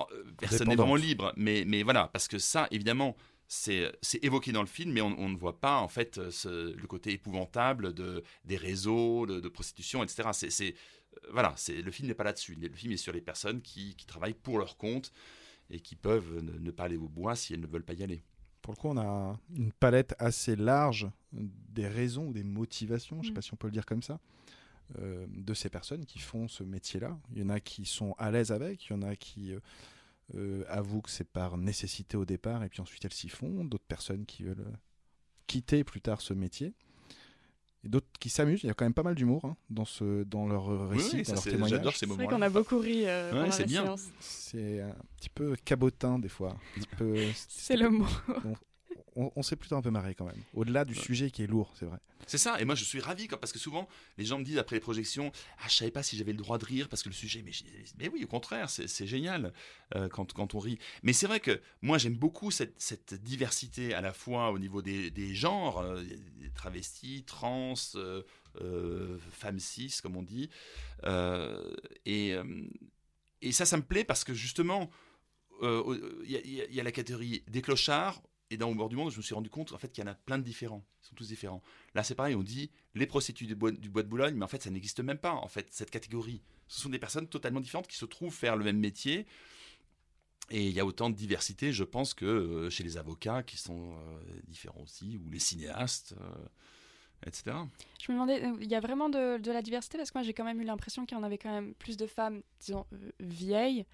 D: euh, personne n'est vraiment
C: Indépendantes.
D: libre. Mais, mais voilà, parce que ça, évidemment, c'est évoqué dans le film, mais on, on ne voit pas en fait euh, ce- le côté épouvantable de, des réseaux, de, de prostitution, etc. C'est euh, voilà, le film n'est pas là-dessus. Le film est sur les personnes qui, qui travaillent pour leur compte et qui peuvent ne, ne pas aller au bois si elles ne veulent pas y aller.
C: Pour le coup, on a une palette assez large des raisons ou des motivations, je ne sais
A: Mm.
C: pas si on peut le dire comme ça, euh, de ces personnes qui font ce métier-là. Il y en a qui sont à l'aise avec, il y en a qui euh, euh, avouent que c'est par nécessité au départ et puis ensuite elles s'y font, d'autres personnes qui veulent euh, quitter plus tard ce métier. Et d'autres qui s'amusent, il y a quand même pas mal d'humour hein, dans, ce, dans leur récit,
D: oui,
C: dans
D: ça,
C: leur témoignage.
D: j'adore ces
A: C'est vrai qu'on a beaucoup ri euh,
D: Ouais,
A: pendant
D: c'est
A: la
D: bien.
A: séance.
C: C'est un petit peu cabotin des fois. Un petit peu...
A: C'est le mot.
C: On, on s'est plutôt un peu marré quand même. Au-delà du sujet qui est lourd, c'est vrai.
D: C'est ça, et moi je suis ravi parce que souvent les gens me disent après les projections Ah, je savais pas si j'avais le droit de rire parce que le sujet, mais, mais oui, au contraire, c'est génial euh, quand, quand on rit. Mais c'est vrai que moi j'aime beaucoup cette, cette diversité à la fois au niveau des, des genres, euh, des travestis, trans, euh, euh, femmes cis, comme on dit. Et, et ça, ça me plaît parce que justement, y, y il y a la catégorie des clochards. Et dans Au bord du monde, je me suis rendu compte qu'il y en a plein de différents. Ils sont tous différents. Là, c'est pareil, on dit les prostituées du bois, de Boulogne, mais en fait, ça n'existe même pas, en fait, cette catégorie. Ce sont des personnes totalement différentes qui se trouvent faire le même métier. Et il y a autant de diversité, je pense, que euh, chez les avocats qui sont euh, différents aussi, ou les cinéastes, euh, etc.
A: Je me demandais, il y a vraiment de, la diversité parce que moi j'ai quand même eu l'impression qu'il y en avait quand même plus de femmes, disons, vieilles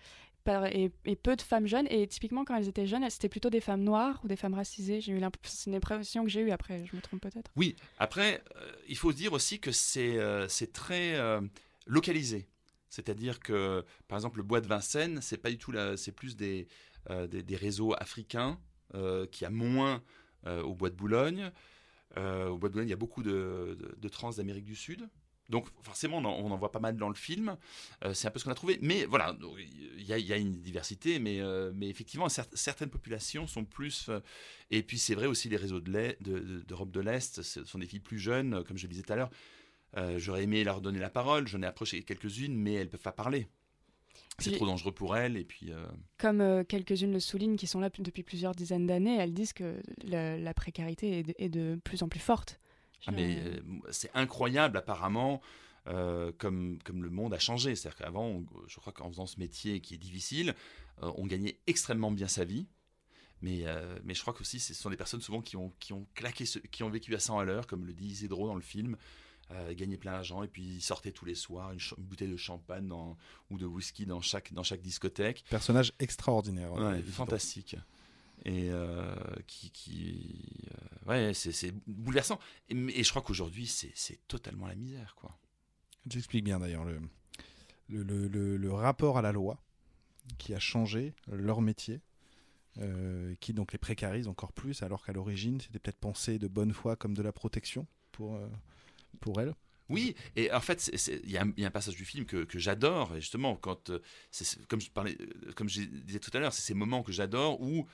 A: et, peu de femmes jeunes. Et typiquement quand elles étaient jeunes, c'était plutôt des femmes noires ou des femmes racisées. J'ai eu c'est une impression que j'ai eue après, je me trompe peut-être.
D: Oui, après, euh, il faut dire aussi que c'est euh, très euh, localisé. C'est-à-dire que, par exemple, le bois de Vincennes, c'est pas du tout c'est plus des, euh, des, des réseaux africains qui a moins au bois de Boulogne. Au bois de Boulogne, il y a beaucoup de- de trans d'Amérique du Sud. Donc forcément, on en, on en voit pas mal dans le film. Euh, c'est un peu ce qu'on a trouvé. Mais voilà, il y, a- il y a une diversité, mais, euh, mais effectivement, cer- certaines populations sont plus... euh, et puis c'est vrai aussi, les réseaux de l'Est- de- de- d'Europe de l'Est, ce sont des filles plus jeunes, comme je le disais tout à l'heure. J'aurais aimé leur donner la parole, j'en ai approché quelques-unes, mais elles ne peuvent pas parler. c'est trop dangereux pour elle. Et puis, euh,
A: Comme euh, quelques-unes le soulignent qui sont là depuis plusieurs dizaines d'années, elles disent que la, la précarité est de, est de plus en plus forte.
D: Ah, mais euh, c'est incroyable apparemment euh, comme, comme le monde a changé. C'est-à-dire qu'avant, on- je crois qu'en faisant ce métier qui est difficile, euh, on gagnait extrêmement bien sa vie. Mais, mais je crois qu'aussi, ce sont des personnes souvent qui ont, qui ont claqué, ce- qui ont vécu à 100 à l'heure, comme le dit Isidro dans le film, gagner plein d'argent et puis ils sortaient tous les soirs une, bouteille de champagne dans- ou de whisky dans chaque, dans chaque discothèque.
C: Personnage extraordinaire.
D: Ouais,
C: évidemment.
D: Et euh, qui. euh, ouais, c'est- bouleversant. Et, je crois qu'aujourd'hui, c'est totalement la misère, quoi.
C: J'explique bien d'ailleurs le, rapport à la loi qui a changé leur métier, euh, qui donc les précarise encore plus, alors qu'à l'origine c'était peut-être pensé de bonne foi comme de la protection pour, pour elles.
D: Oui, et en fait, il y, a un- passage du film que, j'adore, et justement, quand, euh, comme je parlais, euh, disais tout à l'heure, c'est ces moments que j'adore où,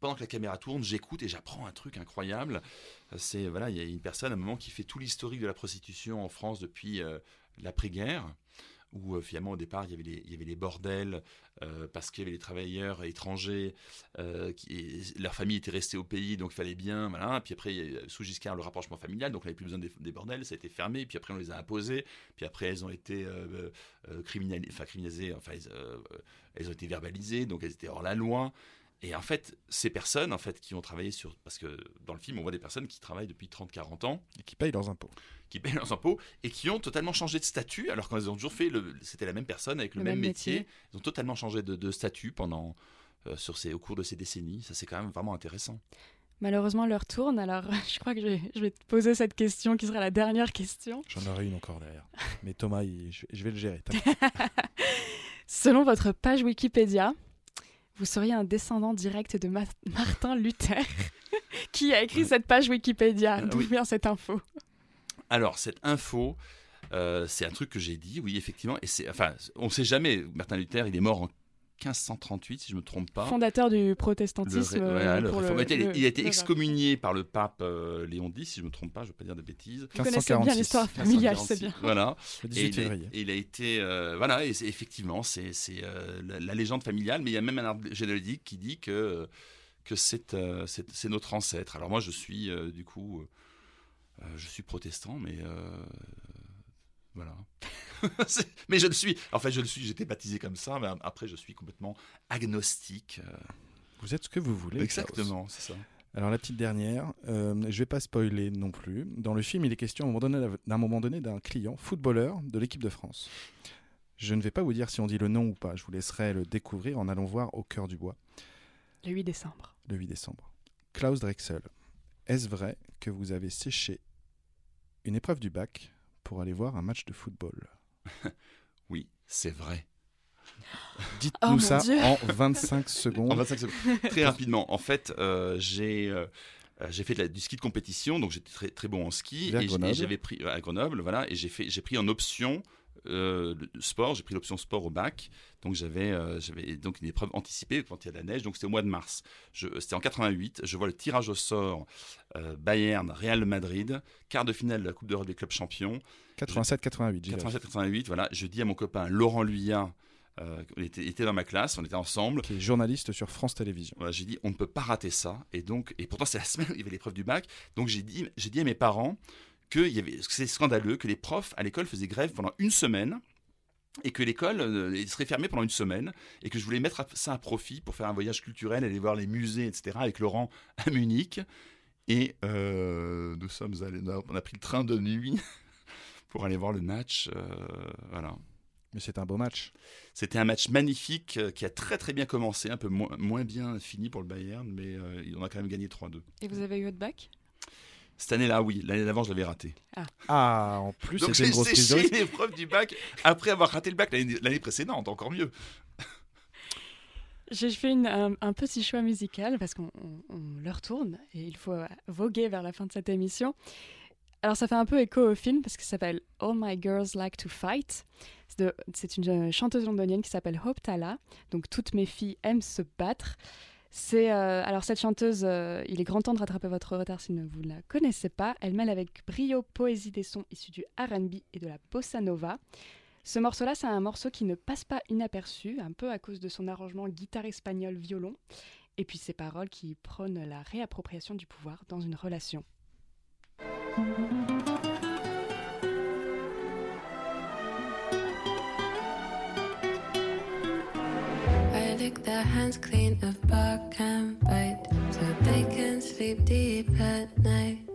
D: pendant que la caméra tourne, j'écoute et j'apprends un truc incroyable. Euh, C'est voilà, il y a une personne à un moment qui fait tout l'historique de la prostitution en France depuis l'après-guerre. Où euh, finalement au départ il y avait les, il bordels euh, parce qu'il y avait les travailleurs étrangers euh, leur famille était restée au pays donc il fallait bien puis après sous Giscard le rapprochement familial donc on n'avait plus besoin des, des bordels ça a été fermé puis après on les a imposés puis après elles ont été criminalisées elles, ont été verbalisées donc elles étaient hors la loi. Et en fait ces personnes en fait qui ont travaillé sur parce que dans le film on voit des personnes qui travaillent depuis 30 40 ans.
C: Et qui payent leurs impôts.
D: Qui payent leurs impôts et qui ont totalement changé de statut alors qu'elles ont toujours fait le c'était la même personne avec le, même, métier. ils ont totalement changé de, de statut pendant euh, sur ces au cours de ces décennies ça c'est quand même vraiment intéressant
A: Malheureusement, l'heure tourne, alors je crois que je vais, je vais te poser cette question qui sera la dernière question.
C: J'en aurais une encore derrière. Mais Thomas, il- je, je vais le gérer.
A: Selon votre page Wikipédia, vous seriez un descendant direct de Ma- Martin Luther. qui a écrit cette page Wikipédia
D: Euh,
A: D'où
D: oui.
A: vient cette info?
D: Alors cette info euh, c'est un truc que j'ai dit oui effectivement et c'est enfin on sait jamais Martin Luther il est mort en 1538 si je me trompe pas
A: Fondateur du protestantisme. euh,
D: le il- a été
A: le-
D: excommunié par le pape euh, Léon X, si je ne me trompe pas, je ne veux pas dire de bêtises.
A: Vous connaissez bien l'histoire familiale, c'est bien.
D: Voilà.
C: Le
D: Et
C: 18
D: il, a,
C: février.
D: et il a été, euh, voilà, et c'est- effectivement, c'est euh, la, la légende familiale, mais il y a même un arbre généalogique qui dit que que c'est euh, notre ancêtre. Alors moi, je suis euh, du coup, je suis protestant, mais euh, voilà. Mais je le suis. En fait, je le suis. J'étais baptisé comme ça, mais après, je suis complètement agnostique. euh,
C: Vous êtes ce que vous voulez. Klaus.
D: Exactement, c'est ça.
C: Alors la petite dernière, euh, je vais pas spoiler non plus. Dans le film, il est question d'un moment donné d'un client footballeur de l'équipe de France. Je ne vais pas vous dire si on dit le nom ou pas. Je vous laisserai le découvrir en allant voir au cœur du bois
A: Le 8 décembre.
C: le 8 décembre. Klaus Drexel, est-ce vrai que vous avez séché une épreuve du bac pour aller voir un match de football
D: Oui, c'est vrai.
C: Dites-nous
A: Oh
C: ça
A: Dieu.
C: en 25 secondes.
D: En 25 secondes. Très rapidement. En fait, euh, j'ai euh, euh, j'ai fait de la- du ski de compétition, donc j'étais très, très bon en ski.
C: Vers
D: et j'avais pris à Grenoble, voilà, et j'ai fait j'ai pris en option euh, sport. J'ai pris l'option sport au bac. Donc j'avais euh, donc une épreuve anticipée quand il y a de la neige. Donc c'était au mois de mars. Je- C'était en 88. Je vois le tirage au sort euh, Bayern Real Madrid, quart de finale de la Coupe d'Europe des clubs champions.
C: 87-88, j'y vais.
D: 87-88. Voilà. Je dis à mon copain Laurent Luyat. euh, il, était, il était dans ma classe, on était ensemble.
C: qui est journaliste sur France Télévisions.
D: Voilà, j'ai dit on ne peut pas rater ça et donc et pourtant c'est la semaine où il y avait l'épreuve du bac donc j'ai dit j'ai dit à mes parents que il y avait que c'est scandaleux que les profs à l'école faisaient grève pendant une semaine et que l'école euh, serait fermée pendant une semaine et que je voulais mettre ça à profit pour faire un voyage culturel aller voir les musées etc avec Laurent à Munich et euh, nous sommes allés on a pris le train de nuit pour aller voir le match euh, voilà
C: Mais c'est un beau match.
D: c'était un match magnifique qui a très très bien commencé, un peu moins, moins bien fini pour le Bayern, mais euh, on a quand même gagné 3-2.
A: Et vous avez eu votre bac?
D: Cette année-là, oui. L'année d'avant, je l'avais raté.
C: Ah, en plus, c'était une grosse prise de
D: l'épreuve du bac après avoir raté le bac l'année précédente, encore mieux.
A: J'ai fait une- un, un petit choix musical parce qu'on on- on leur tourne et il faut euh, voguer vers la fin de cette émission. Alors ça fait un peu écho au film parce que ça s'appelle All My Girls Like to Fight. C'est une euh, chanteuse londonienne qui s'appelle Hope Tala. Donc toutes mes filles aiment se battre. C'est euh, alors cette chanteuse, euh, il est grand temps de rattraper votre retard si vous ne la connaissez pas. Elle mêle avec brio poésie des sons issus du R&B et de la bossa nova. Ce morceau-là, c'est un morceau qui ne passe pas inaperçu, un peu à cause de son arrangement guitare espagnole violon, et puis ses paroles qui prônent la réappropriation du pouvoir dans une relation.
F: Their hands clean of bark and bite so they can sleep deep at night.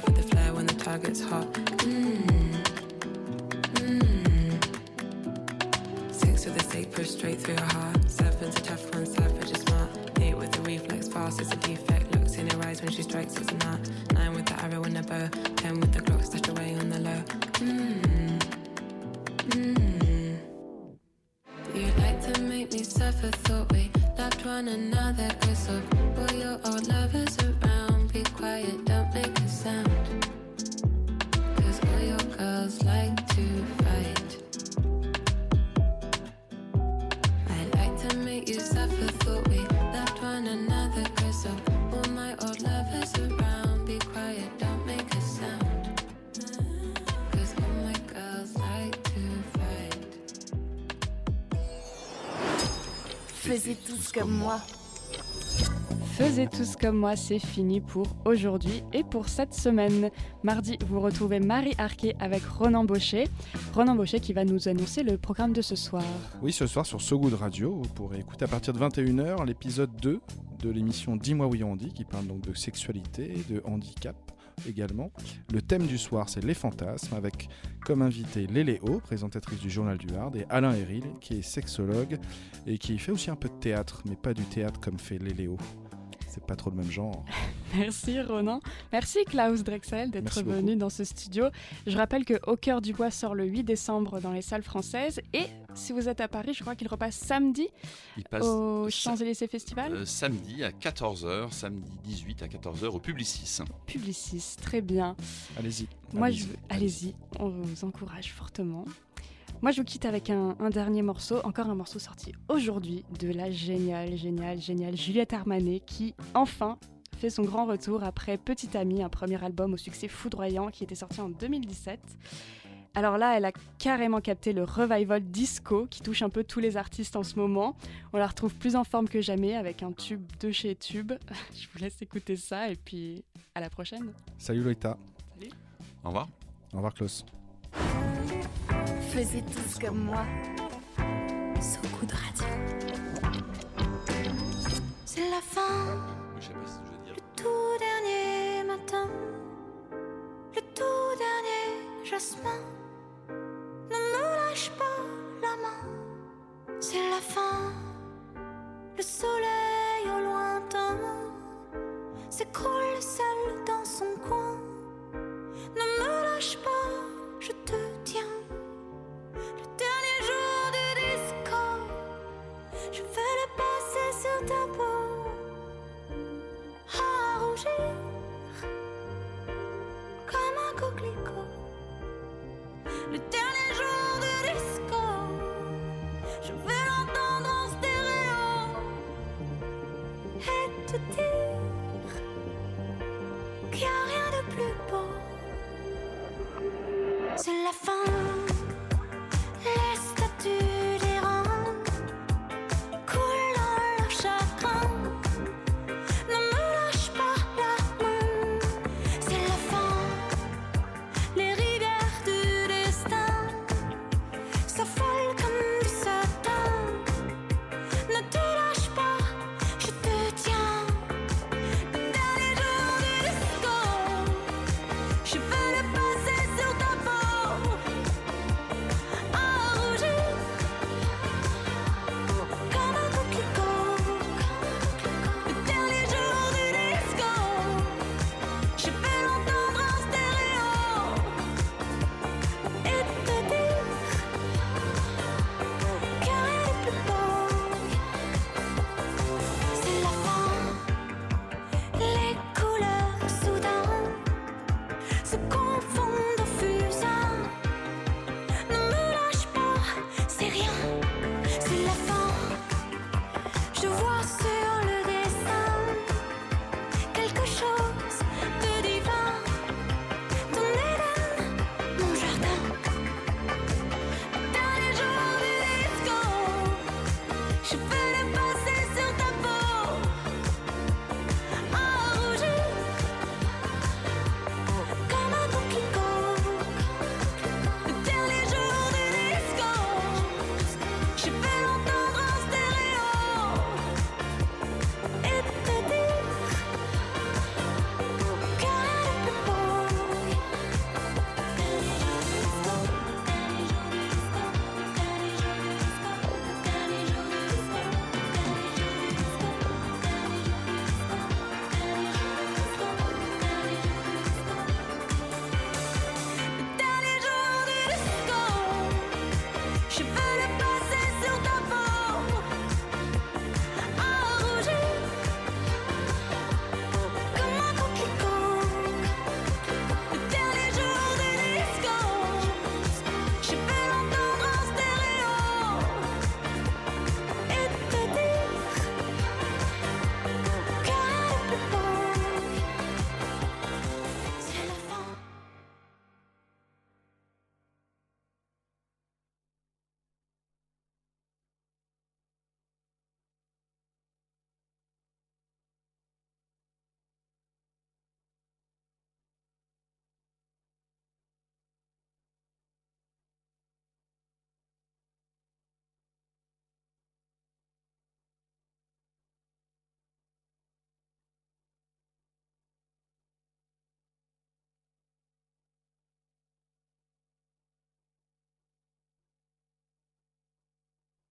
G: Shot. With the flare when the target's hot. Mmm. Mmm. Six with stake pushed straight through her heart. Seven's a tough one, savage is smart. Eight with the reflex fast, it's a defect. Looks in her eyes when she strikes, it's an art. Nine with the arrow and the bow. Ten with the Glock stashed away on the low. Mmm. Mmm.
F: You like to make me suffer, thought we loved one another. Cause of all your old lovers around, be quiet, Cause all your girls like to fight. I like to make you suffer Thought we loved one another Cause of all my old lovers around. Be quiet, don't make a sound. Cause all my girls like to fight.
B: Faisais tout comme moi.
A: Faisez tous comme moi, c'est fini pour aujourd'hui et pour cette semaine. Mardi, vous retrouvez Marie Arquet avec Ronan Baucher. Ronan Baucher qui va nous annoncer le programme de ce soir.
C: Oui, ce soir sur So Good Radio, vous pourrez écouter à partir de 21h l'épisode 2 de l'émission Dis-moi oui on qui parle donc de sexualité et de handicap également. Le thème du soir, c'est les fantasmes, avec comme invité Léléo, présentatrice du Journal du Hard, et Alain Héril, qui est sexologue et qui fait aussi un peu de théâtre, mais pas du théâtre comme fait Léléo. C'est pas trop le même genre.
A: Merci Ronan. Merci Klaus Drexel d'être venu dans ce studio. Je rappelle que Au cœur du bois sort le 8 décembre dans les salles françaises et si vous êtes à Paris, je crois qu'il repasse samedi
D: Il passe
A: au Champs-Élysées Festival.
D: euh, samedi à 14h, samedi 18 à 14h au Publicis.
A: Publicis, très bien.
C: Allez-y.
A: Moi,
C: allez-y.
A: je allez-y, on vous encourage fortement. Moi, je vous quitte avec un, un dernier morceau, encore un morceau sorti aujourd'hui de la géniale, géniale, géniale Juliette Armanet qui, enfin, fait son grand retour après Petit Ami, un premier album au succès foudroyant qui était sorti en 2017. Alors là, elle a carrément capté le revival disco qui touche un peu tous les artistes en ce moment. On la retrouve plus en forme que jamais avec un tube de chez Tube. Je vous laisse écouter ça et puis à la prochaine.
C: Salut Loïta.
A: Salut.
D: Au revoir.
C: Au revoir Klaus
B: faisait tous comme moi.
F: Sous coup de radio. C'est la fin. Le tout dernier matin. Le tout dernier jasmin. Ne me lâche pas la main. C'est la fin. Le soleil au lointain s'écroule
B: seul dans son coin. Ne me lâche pas, je te tiens. Je veux le passer sur ta peau à rougir comme un coquelicot. Le dernier jour de disco, je veux l'entendre en stéréo et te dire qu'il n'y a rien de plus beau. C'est la fin.